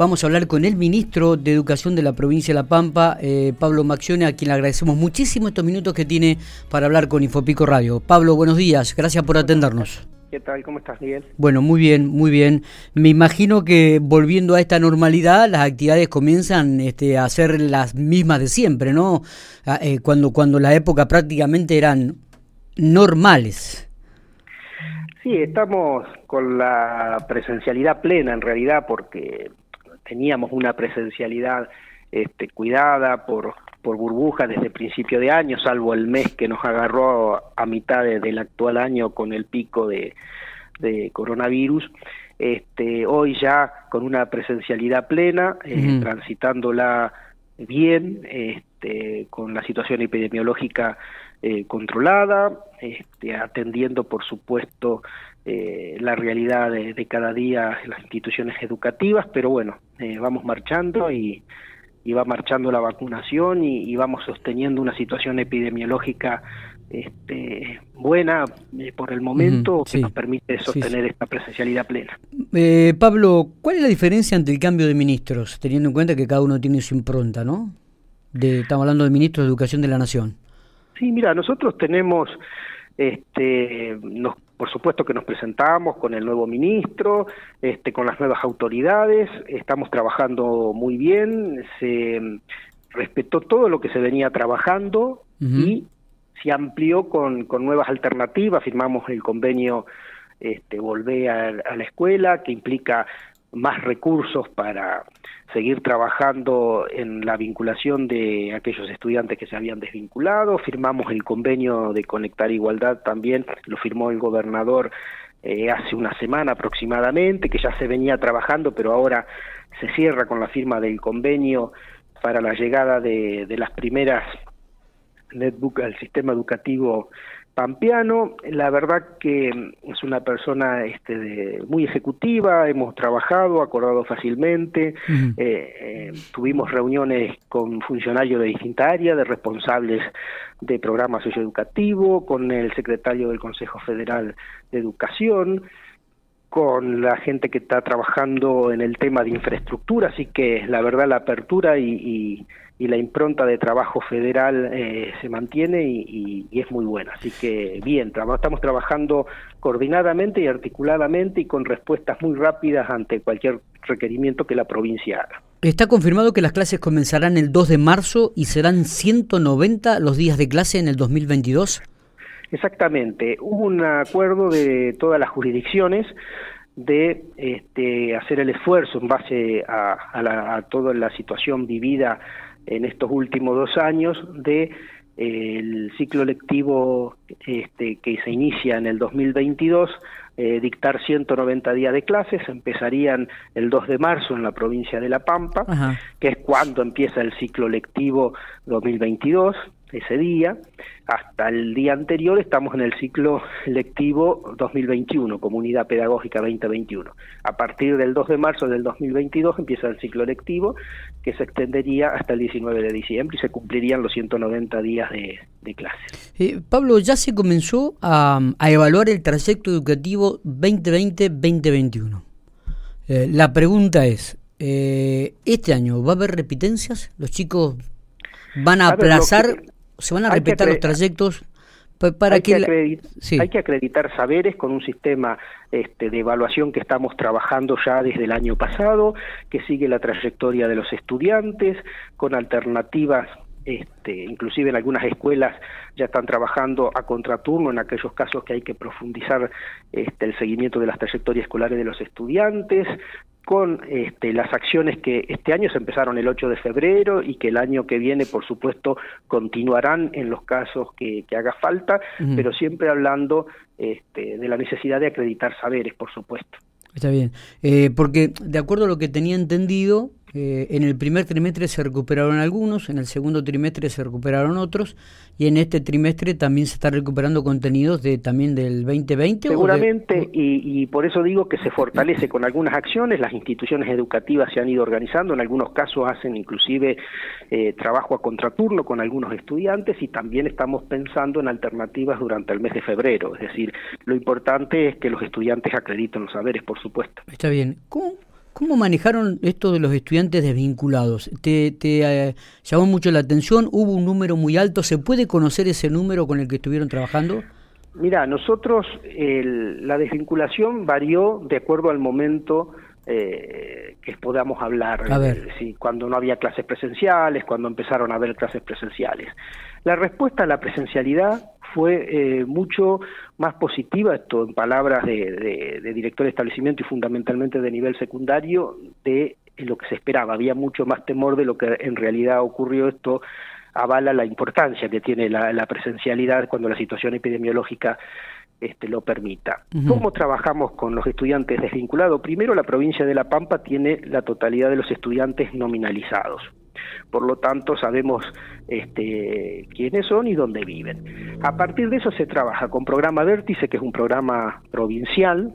Vamos a hablar con el ministro de Educación de la provincia de La Pampa, eh, Pablo Maxione, a quien le agradecemos muchísimo estos minutos que tiene para hablar con Infopico Radio. Pablo, buenos días, gracias por atendernos. ¿Qué tal? ¿Cómo estás, Miguel? Bueno, muy bien, muy bien. Me imagino que volviendo a esta normalidad, las actividades comienzan este, a ser las mismas de siempre, ¿no? Ah, eh, cuando, cuando la época prácticamente eran normales. Sí, estamos con la presencialidad plena en realidad porque teníamos una presencialidad este, cuidada por, por burbuja desde principio de año, salvo el mes que nos agarró a mitad del actual año con el pico de, de coronavirus. Este, hoy ya con una presencialidad plena, eh, transitándola bien, este, con la situación epidemiológica eh, controlada, este, atendiendo por supuesto eh, la realidad de, cada día en las instituciones educativas, pero bueno, eh, vamos marchando y, va marchando la vacunación y, vamos sosteniendo una situación epidemiológica este, buena eh, por el momento que nos permite sostener esta presencialidad plena. Pablo, ¿cuál es la diferencia entre el cambio de ministros, teniendo en cuenta que cada uno tiene su impronta, ¿no? De, estamos hablando de ministros de Educación de la Nación. Sí, mira, nosotros tenemos este, nos, por supuesto que nos presentamos con el nuevo ministro, este, con las nuevas autoridades, estamos trabajando muy bien, se respetó todo lo que se venía trabajando y se amplió con, con nuevas alternativas, firmamos el convenio este, Volver a, la Escuela, que implica más recursos para seguir trabajando en la vinculación de aquellos estudiantes que se habían desvinculado. Firmamos el convenio de Conectar Igualdad también, lo firmó el gobernador eh, hace una semana aproximadamente, que ya se venía trabajando, pero ahora se cierra con la firma del convenio para la llegada de, de las primeras netbook al sistema educativo pampeano, la verdad que es una persona este, muy ejecutiva, hemos trabajado, acordado fácilmente, eh, eh, tuvimos reuniones con funcionarios de distintas áreas, de responsables de programa socioeducativo, con el secretario del Consejo Federal de Educación, con la gente que está trabajando en el tema de infraestructura, así que la verdad la apertura y, la impronta de trabajo federal eh, se mantiene y, es muy buena. Así que bien, estamos trabajando coordinadamente y articuladamente y con respuestas muy rápidas ante cualquier requerimiento que la provincia haga. Está confirmado que las clases comenzarán el 2 de marzo y serán 190 los días de clase en el 2022. Exactamente, hubo un acuerdo de todas las jurisdicciones de este, hacer el esfuerzo en base a, toda la situación vivida en estos últimos dos años de eh, el ciclo lectivo este, que se inicia en el 2022 eh, dictar 190 días de clases, empezarían el 2 de marzo en la provincia de La Pampa, que es cuando empieza el ciclo lectivo 2022, ese día, hasta el día anterior estamos en el ciclo lectivo 2021, Comunidad Pedagógica 2021. A partir del 2 de marzo del 2022 empieza el ciclo lectivo que se extendería hasta el 19 de diciembre y se cumplirían los 190 días de, clase. Eh, Pablo, ya se comenzó a, evaluar el trayecto educativo 2020-2021. Eh, la pregunta es, eh, ¿este año va a haber repitencias? ¿Los chicos van a, aplazar se van a respetar los trayectos para hay que, hay que acreditar saberes con un sistema este, de evaluación que estamos trabajando ya desde el año pasado, que sigue la trayectoria de los estudiantes, con alternativas este, inclusive en algunas escuelas ya están trabajando a contraturno en aquellos casos que hay que profundizar este, el seguimiento de las trayectorias escolares de los estudiantes, con este, las acciones que este año se empezaron el 8 de febrero y que el año que viene, por supuesto, continuarán en los casos que, haga falta, pero siempre hablando este, de la necesidad de acreditar saberes, por supuesto. Está bien, eh, porque de acuerdo a lo que tenía entendido, eh, en el primer trimestre se recuperaron algunos, en el segundo trimestre se recuperaron otros y en este trimestre también se está recuperando contenidos de también del 2020. Seguramente y, por eso digo que se fortalece con algunas acciones, las instituciones educativas se han ido organizando, en algunos casos hacen inclusive eh, trabajo a contraturno con algunos estudiantes y también estamos pensando en alternativas durante el mes de febrero, es decir, lo importante es que los estudiantes acrediten los saberes, por supuesto. Está bien. ¿Cómo ¿Cómo manejaron esto de los estudiantes desvinculados? ¿Te, eh, llamó mucho la atención? ¿Hubo un número muy alto? ¿Se puede conocer ese número con el que estuvieron trabajando? Mira, nosotros la desvinculación varió de acuerdo al momento eh, que podamos hablar, si, cuando no había clases presenciales, cuando empezaron a haber clases presenciales. La respuesta a la presencialidad fue eh, mucho más positiva, esto en palabras de, director de establecimiento y fundamentalmente de nivel secundario, de lo que se esperaba. Había mucho más temor de lo que en realidad ocurrió. Esto avala la importancia que tiene la presencialidad cuando la situación epidemiológica este, lo permita. ¿Cómo trabajamos con los estudiantes desvinculados? Primero, la provincia de La Pampa tiene la totalidad de los estudiantes nominalizados. Por lo tanto, sabemos este, quiénes son y dónde viven. A partir de eso se trabaja con programa Vértice, que es un programa provincial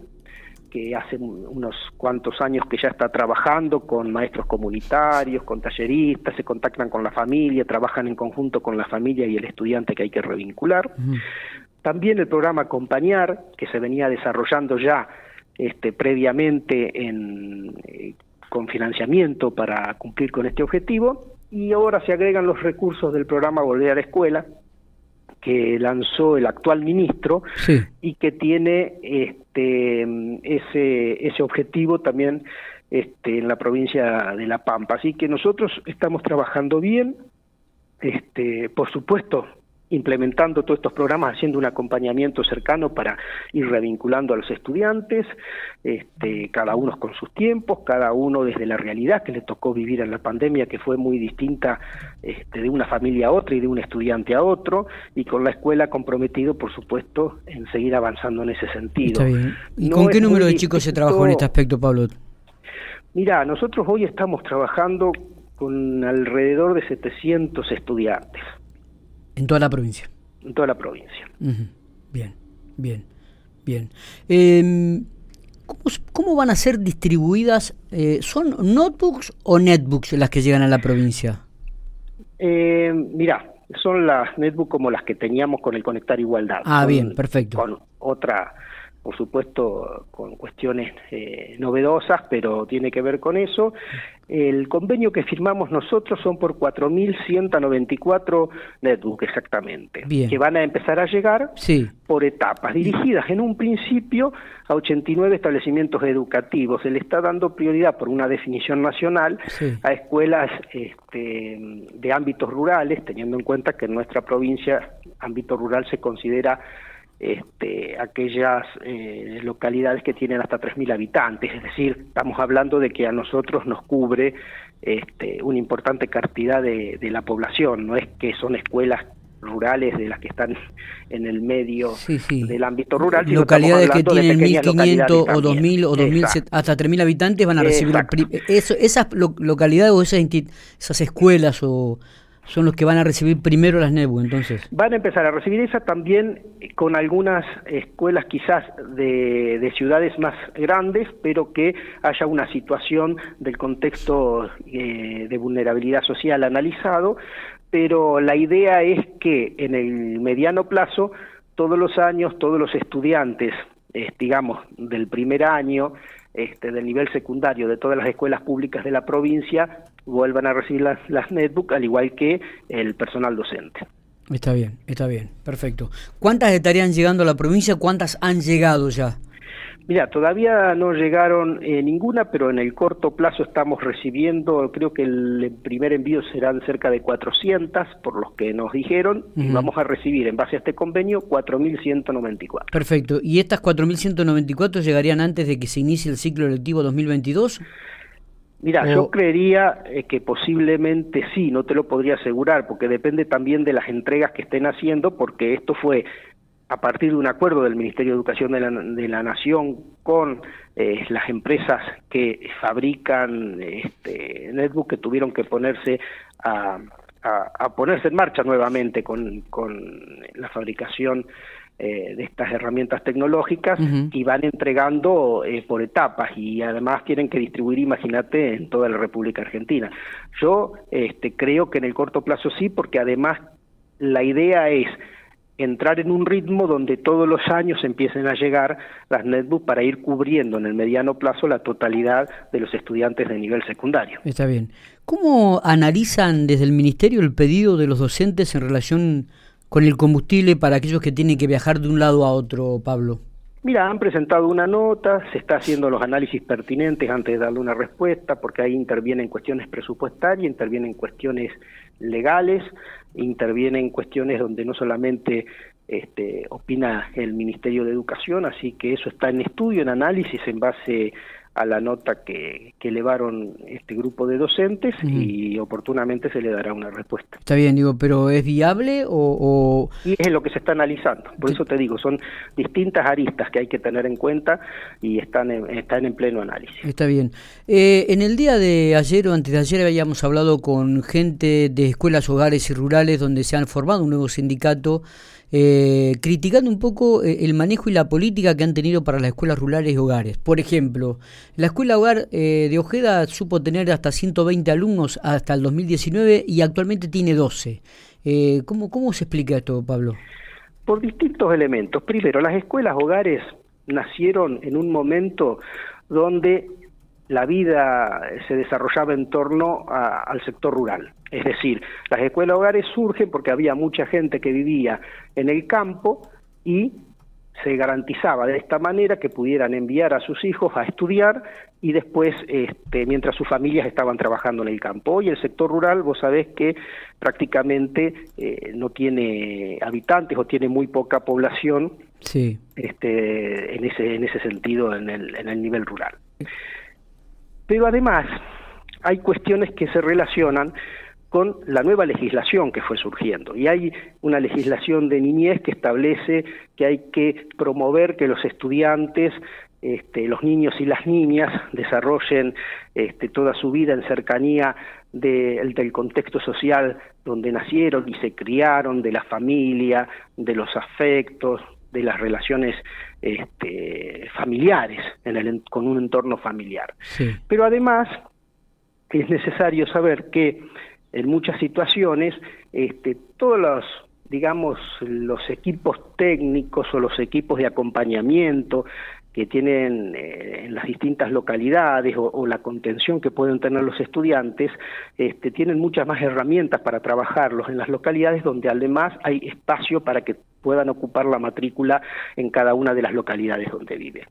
que hace unos cuantos años que ya está trabajando con maestros comunitarios, con talleristas, se contactan con la familia, trabajan en conjunto con la familia y el estudiante que hay que revincular. También el programa Acompañar, que se venía desarrollando ya este, previamente eh, con financiamiento para cumplir con este objetivo, y ahora se agregan los recursos del programa Volver a la Escuela, que lanzó el actual ministro y que tiene este, ese, ese objetivo también este, en la provincia de La Pampa. Así que nosotros estamos trabajando bien, este, por supuesto, implementando todos estos programas, haciendo un acompañamiento cercano para ir revinculando a los estudiantes, este, cada uno con sus tiempos, cada uno desde la realidad que le tocó vivir en la pandemia, que fue muy distinta este, de una familia a otra y de un estudiante a otro, y con la escuela comprometido, por supuesto, en seguir avanzando en ese sentido. ¿Y con qué número de chicos se trabajó en este aspecto, Pablo? Mira, nosotros hoy estamos trabajando con alrededor de 700 estudiantes. En toda la provincia. En toda la provincia. Bien, bien, bien. Em, ¿cómo, van a ser distribuidas? Eh, ¿Son notebooks o netbooks las que llegan a la provincia? Eh, mira, son las netbooks como las que teníamos con el Conectar Igualdad. Ah, bien, perfecto. Con otra por supuesto con cuestiones eh, novedosas, pero tiene que ver con eso. El convenio que firmamos nosotros son por 4.194 netbooks exactamente, que van a empezar a llegar por etapas, dirigidas en un principio a 89 establecimientos educativos. Se le está dando prioridad por una definición nacional a escuelas este, de ámbitos rurales, teniendo en cuenta que en nuestra provincia ámbito rural se considera este, aquellas eh, localidades que tienen hasta 3.000 habitantes, es decir, estamos hablando de que a nosotros nos cubre este, una importante cantidad de, la población, no es que son escuelas rurales de las que están en el medio del ámbito rural. Localidades que tienen 1.500 o 2.000 o 2.000 hasta 3.000 habitantes van a recibir eso, esas localidades o esas, esas escuelas o son los que van a recibir primero las NEBU, entonces. Van a empezar a recibir esa también con algunas escuelas quizás de, ciudades más grandes, pero que haya una situación del contexto eh, de vulnerabilidad social analizado, pero la idea es que en el mediano plazo, todos los años, todos los estudiantes, digamos, del primer año, este, del nivel secundario de todas las escuelas públicas de la provincia vuelvan a recibir las, las netbook al igual que el personal docente. Está bien, está bien, perfecto. ¿Cuántas estarían llegando a la provincia? ¿Cuántas han llegado ya? Mira, todavía no llegaron eh, ninguna, pero en el corto plazo estamos recibiendo, creo que el primer envío serán cerca de 400, por los que nos dijeron, y vamos a recibir en base a este convenio 4.194. Perfecto. ¿Y estas 4.194 llegarían antes de que se inicie el ciclo electivo 2022? Mira, yo creería eh, que posiblemente sí, no te lo podría asegurar, porque depende también de las entregas que estén haciendo, porque esto fue a partir de un acuerdo del Ministerio de Educación de la, Nación con eh, las empresas que fabrican este, netbook que tuvieron que ponerse a, ponerse en marcha nuevamente con, la fabricación eh, de estas herramientas tecnológicas y van entregando eh, por etapas y además tienen que distribuir, imagínate, en toda la República Argentina. Yo este, creo que en el corto plazo sí, porque además la idea es entrar en un ritmo donde todos los años empiecen a llegar las netbooks para ir cubriendo en el mediano plazo la totalidad de los estudiantes de nivel secundario. Está bien. ¿Cómo analizan desde el Ministerio el pedido de los docentes en relación con el combustible para aquellos que tienen que viajar de un lado a otro, Pablo? Mira, han presentado una nota, se está haciendo los análisis pertinentes antes de darle una respuesta, porque ahí intervienen cuestiones presupuestarias, intervienen cuestiones legales, intervienen cuestiones donde no solamente este, opina el Ministerio de Educación, así que eso está en estudio, en análisis en base a la nota que, que elevaron este grupo de docentes y oportunamente se le dará una respuesta. Está bien, digo, pero ¿es viable o, Y es lo que se está analizando, por eso te digo, son distintas aristas que hay que tener en cuenta y están en, están en pleno análisis. Está bien. Eh, en el día de ayer o antes de ayer habíamos hablado con gente de escuelas, hogares y rurales donde se han formado un nuevo sindicato eh, criticando un poco eh, el manejo y la política que han tenido para las escuelas rurales y hogares. Por ejemplo, la escuela hogar eh, de Ojeda supo tener hasta 120 alumnos hasta el 2019 y actualmente tiene 12. Eh, ¿cómo, ¿Cómo se explica esto, Pablo? Por distintos elementos. Primero, las escuelas hogares nacieron en un momento donde la vida se desarrollaba en torno al sector rural. Es decir, las escuelas hogares surgen porque había mucha gente que vivía en el campo y se garantizaba de esta manera que pudieran enviar a sus hijos a estudiar y después, este, mientras sus familias estaban trabajando en el campo. Hoy el sector rural, vos sabés que prácticamente eh, no tiene habitantes o tiene muy poca población sí. este, en, ese, en ese sentido en el, en el nivel rural. Pero además hay cuestiones que se relacionan con la nueva legislación que fue surgiendo. Y hay una legislación de niñez que establece que hay que promover que los estudiantes, este, los niños y las niñas desarrollen este, toda su vida en cercanía del contexto social donde nacieron y se criaron, de la familia, de los afectos, de las relaciones este, familiares, en el, con un entorno familiar. Sí. Pero además es necesario saber que en muchas situaciones este, todos los digamos los equipos técnicos o los equipos de acompañamiento que tienen eh, en las distintas localidades o, o, la contención que pueden tener los estudiantes, este, tienen muchas más herramientas para trabajarlos en las localidades donde además hay espacio para que puedan ocupar la matrícula en cada una de las localidades donde viven.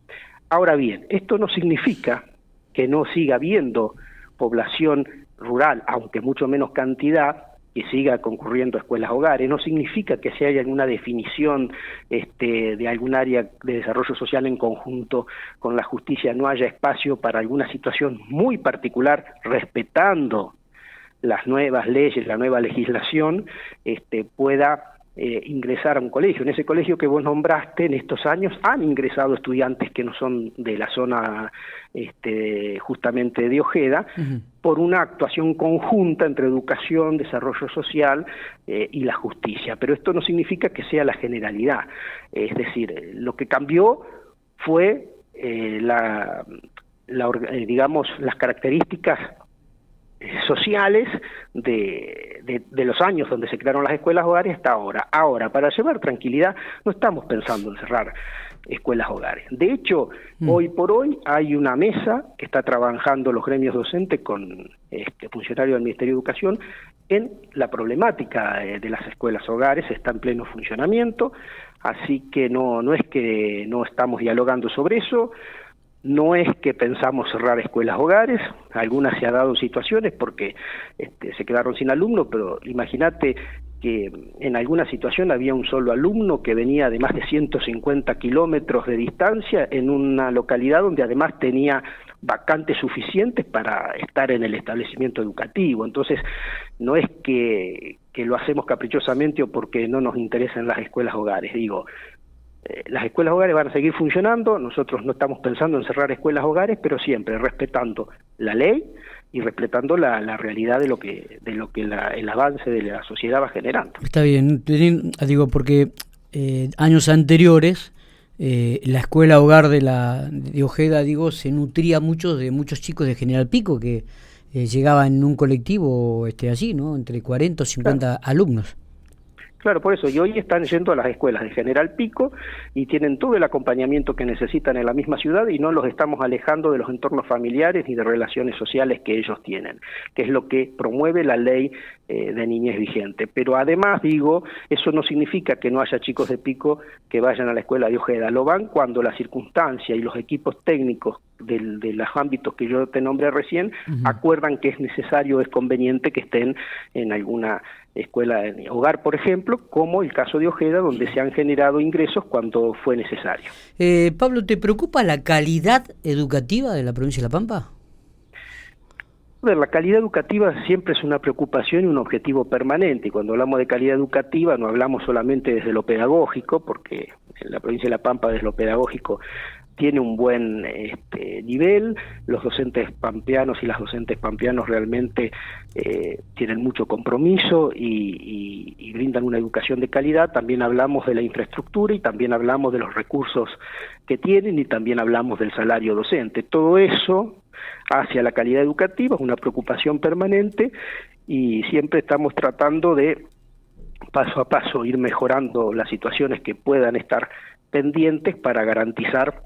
Ahora bien, esto no significa que no siga habiendo población rural, aunque mucho menos cantidad, que siga concurriendo a escuelas hogares, no significa que se haya alguna definición este, de algún área de desarrollo social en conjunto con la justicia, no haya espacio para alguna situación muy particular, respetando las nuevas leyes, la nueva legislación, este, pueda eh, ingresar a un colegio. En ese colegio que vos nombraste, en estos años han ingresado estudiantes que no son de la zona este, justamente de Ojeda, uh -huh. por una actuación conjunta entre educación, desarrollo social eh, y la justicia. Pero esto no significa que sea la generalidad. Es decir, lo que cambió fue eh, la, la, digamos, las características sociales de, de, de, los años donde se crearon las escuelas hogares hasta ahora. Ahora, para llevar tranquilidad, no estamos pensando en cerrar escuelas hogares. De hecho, mm. hoy por hoy hay una mesa que está trabajando los gremios docentes con este, funcionarios del Ministerio de Educación en la problemática de las escuelas hogares, está en pleno funcionamiento, así que no, no es que no estamos dialogando sobre eso, no es que pensamos cerrar escuelas hogares, algunas se ha dado situaciones porque este, se quedaron sin alumnos, pero imagínate que en alguna situación había un solo alumno que venía de más de 150 kilómetros de distancia en una localidad donde además tenía vacantes suficientes para estar en el establecimiento educativo. Entonces, no es que, que lo hacemos caprichosamente o porque no nos interesan las escuelas hogares, digo, las escuelas hogares van a seguir funcionando, nosotros no estamos pensando en cerrar escuelas hogares, pero siempre respetando la ley y respetando la, la realidad de lo que de lo que la, el avance de la sociedad va generando. Está bien, digo porque eh, años anteriores eh, la escuela hogar de la de Ojeda digo se nutría mucho de muchos chicos de General Pico que eh, llegaban en un colectivo este así, ¿no? Entre 40 o 50 claro. alumnos. Claro, por eso, y hoy están yendo a las escuelas de General Pico y tienen todo el acompañamiento que necesitan en la misma ciudad y no los estamos alejando de los entornos familiares ni de relaciones sociales que ellos tienen, que es lo que promueve la ley eh, de niñez vigente. Pero además, digo, eso no significa que no haya chicos de Pico que vayan a la escuela de Ojeda, lo van cuando la circunstancia y los equipos técnicos de los ámbitos que yo te nombré recién acuerdan que es necesario, es conveniente que estén en alguna escuela de hogar, por ejemplo, como el caso de Ojeda, donde se han generado ingresos cuando fue necesario. Eh, Pablo, ¿te preocupa la calidad educativa de la provincia de La Pampa? La calidad educativa siempre es una preocupación y un objetivo permanente. Y cuando hablamos de calidad educativa no hablamos solamente desde lo pedagógico, porque en la provincia de La Pampa desde lo pedagógico tiene un buen este, nivel, los docentes pampeanos y las docentes pampeanos realmente eh, tienen mucho compromiso y, y, brindan una educación de calidad, también hablamos de la infraestructura y también hablamos de los recursos que tienen y también hablamos del salario docente. Todo eso hacia la calidad educativa es una preocupación permanente y siempre estamos tratando de paso a paso ir mejorando las situaciones que puedan estar pendientes para garantizar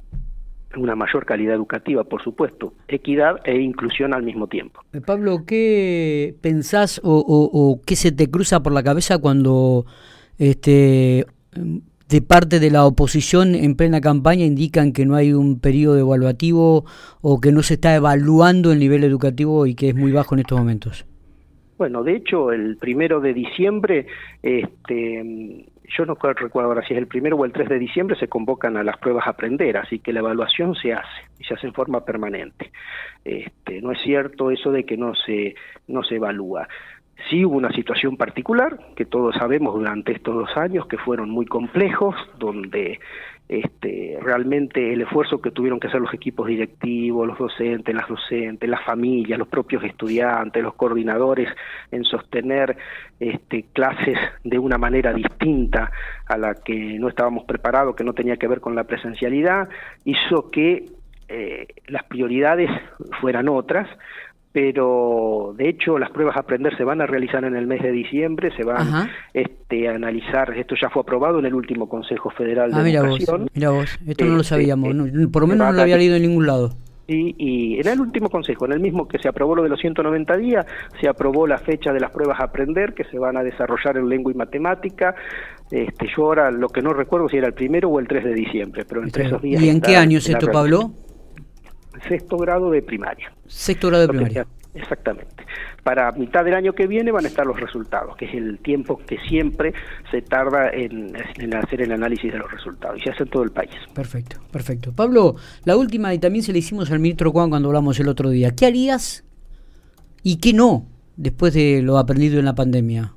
una mayor calidad educativa, por supuesto, equidad e inclusión al mismo tiempo. Eh, Pablo, ¿qué pensás o, qué se te cruza por la cabeza cuando este, de parte de la oposición en plena campaña indican que no hay un periodo evaluativo o que no se está evaluando el nivel educativo y que es muy bajo en estos momentos? Bueno, de hecho, el primero de diciembre este, yo no recuerdo ahora si es el primero o el 3 de diciembre, se convocan a las pruebas a aprender, así que la evaluación se hace y se hace en forma permanente. Este, no es cierto eso de que no se, no se evalúa. Sí hubo una situación particular, que todos sabemos durante estos dos años, que fueron muy complejos, donde este, realmente el esfuerzo que tuvieron que hacer los equipos directivos, los docentes, las docentes, las familias, los propios estudiantes, los coordinadores en sostener este, clases de una manera distinta a la que no estábamos preparados, que no tenía que ver con la presencialidad, hizo que eh, las prioridades fueran otras, pero de hecho las pruebas a aprender se van a realizar en el mes de diciembre, se van este, a analizar, esto ya fue aprobado en el último Consejo Federal de ah, mira Educación. Vos, mira vos, esto no lo este, sabíamos, por lo menos no lo había leído en ningún lado. Y, y, en el último consejo, en el mismo que se aprobó lo de los 190 días, se aprobó la fecha de las pruebas a aprender que se van a desarrollar en lengua y matemática. Este, yo ahora lo que no recuerdo si era el primero o el 3 de diciembre, pero entre esos días. ¿Y en qué año es esto, Pablo? Sexto grado de primaria. Sexto grado de primaria. exactamente. Para mitad del año que viene van a estar los resultados, que es el tiempo que siempre se tarda en, hacer el análisis de los resultados, y se hace en todo el país. Perfecto, perfecto. Pablo, la última, y también se le hicimos al ministro Juan cuando hablamos el otro día, ¿qué harías y qué no después de lo aprendido en la pandemia?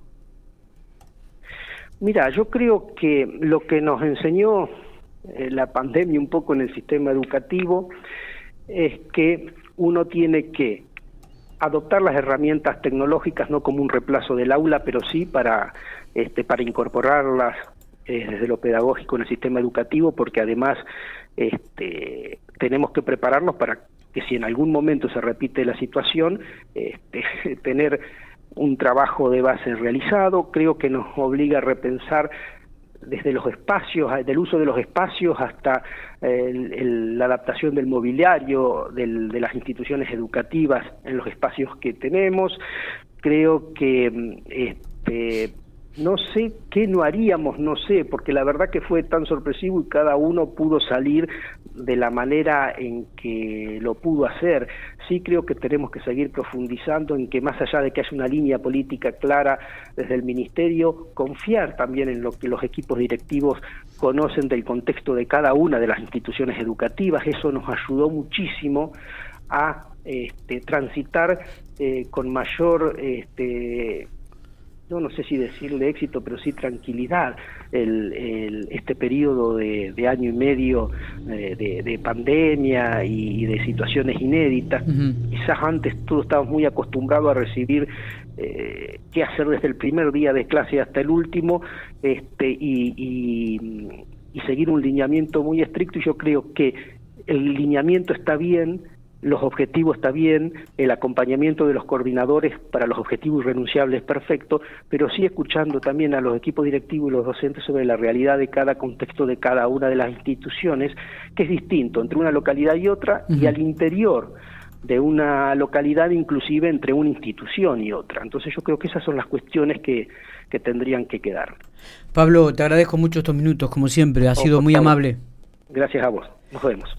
Mira, yo creo que lo que nos enseñó eh, la pandemia un poco en el sistema educativo es que uno tiene que adoptar las herramientas tecnológicas no como un reemplazo del aula, pero sí para, este, para incorporarlas eh, desde lo pedagógico en el sistema educativo, porque además este, tenemos que prepararnos para que si en algún momento se repite la situación, este, tener un trabajo de base realizado, creo que nos obliga a repensar desde los espacios, del uso de los espacios hasta la adaptación del mobiliario de las instituciones educativas en los espacios que tenemos. Creo que este, no sé qué no haríamos, no sé, porque la verdad que fue tan sorpresivo y cada uno pudo salir de la manera en que lo pudo hacer. Sí creo que tenemos que seguir profundizando en que más allá de que haya una línea política clara desde el Ministerio, confiar también en lo que los equipos directivos conocen del contexto de cada una de las instituciones educativas. Eso nos ayudó muchísimo a este, transitar eh, con mayor... Este, no, no sé si decirle éxito, pero sí tranquilidad, el, este periodo de, año y medio eh, de, pandemia y, de situaciones inéditas. Quizás antes todos estábamos muy acostumbrados a recibir eh, qué hacer desde el primer día de clase hasta el último este, y seguir un lineamiento muy estricto y yo creo que el lineamiento está bien, los objetivos está bien, el acompañamiento de los coordinadores para los objetivos irrenunciables es perfecto, pero sí escuchando también a los equipos directivos y los docentes sobre la realidad de cada contexto de cada una de las instituciones, que es distinto entre una localidad y otra, y al interior de una localidad inclusive entre una institución y otra. Entonces yo creo que esas son las cuestiones que, que tendrían que quedar. Pablo, te agradezco mucho estos minutos, como siempre, ha sido muy amable. Gracias a vos, nos vemos.